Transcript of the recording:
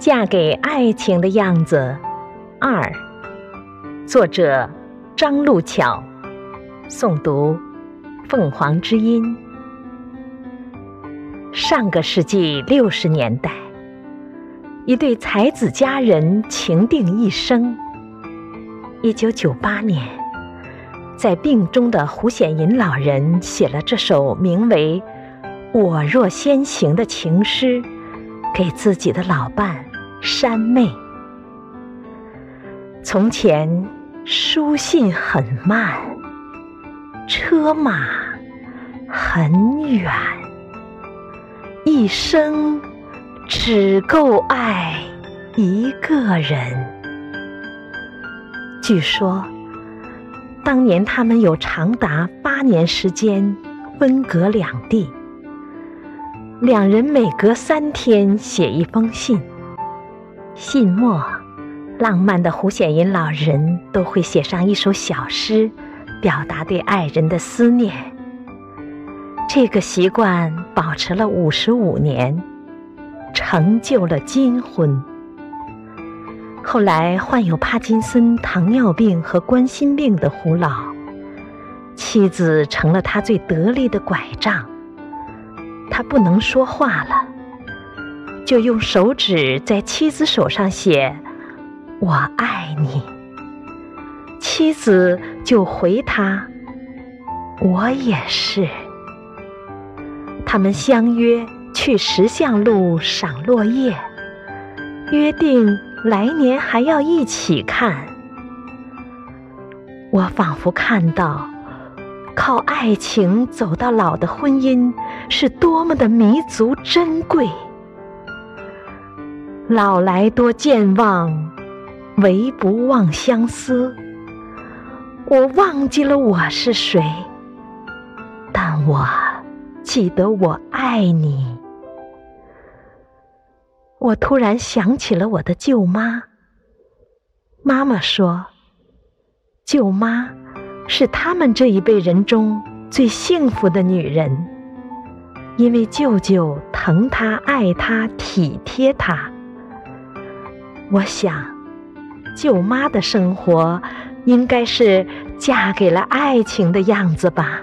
嫁给爱情的样子二，作者张路巧，诵读凤凰之音。上个世纪六十年代，一对才子佳人情定一生。一九九八年，在病中的胡显银老人写了这首名为《我若先行》的情诗，给自己的老伴。山妹，从前书信很慢，车马很远，一生只够爱一个人。据说，当年他们有长达八年时间分隔两地，两人每隔三天写一封信。信末，浪漫的胡显银老人都会写上一首小诗，表达对爱人的思念。这个习惯保持了五十五年，成就了金婚。后来患有帕金森、糖尿病和冠心病的胡老，妻子成了他最得力的拐杖。他不能说话了。就用手指在妻子手上写“我爱你”，妻子就回他“我也是”。他们相约去石像路赏落叶，约定来年还要一起看。我仿佛看到，靠爱情走到老的婚姻是多么的弥足珍贵。老来多健忘，唯不忘相思。我忘记了我是谁，但我记得我爱你。我突然想起了我的舅妈。妈妈说，舅妈是他们这一辈人中最幸福的女人，因为舅舅疼她、爱她、体贴她。我想，舅妈的生活应该是嫁给了爱情的样子吧。